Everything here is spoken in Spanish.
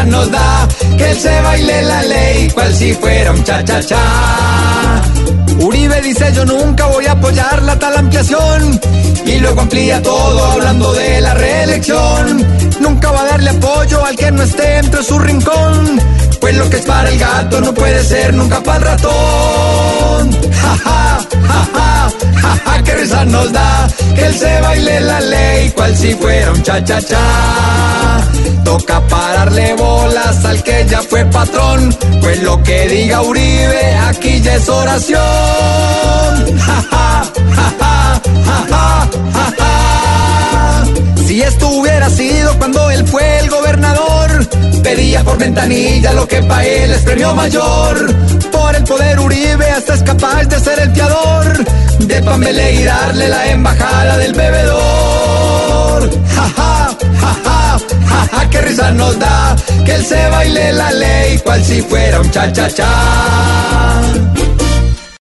Risa nos da que se baile la ley, cual si fuera un cha-cha-cha. Uribe dice yo nunca voy a apoyar la tal ampliación y luego amplía todo hablando de la reelección. Nunca va a darle apoyo al que no esté entre su rincón, pues lo que es para el gato no puede ser nunca para el ratón. Ja, ja, ja, ja, ja, ja, qué risa nos da que él se baile la ley, cual si fuera un cha-cha-cha. Toca pararle bolas al que ya fue patrón, pues lo que diga Uribe aquí ya es oración. Ja, ja, ja. Si esto hubiera sido cuando él fue el gobernador, pedía por ventanilla lo que pa' él es premio mayor. Por el poder Uribe hasta es capaz de ser el fiador, de Pambele y darle la embajada del bebedor. Que él se baile la ley, cual si fuera un cha-cha-cha.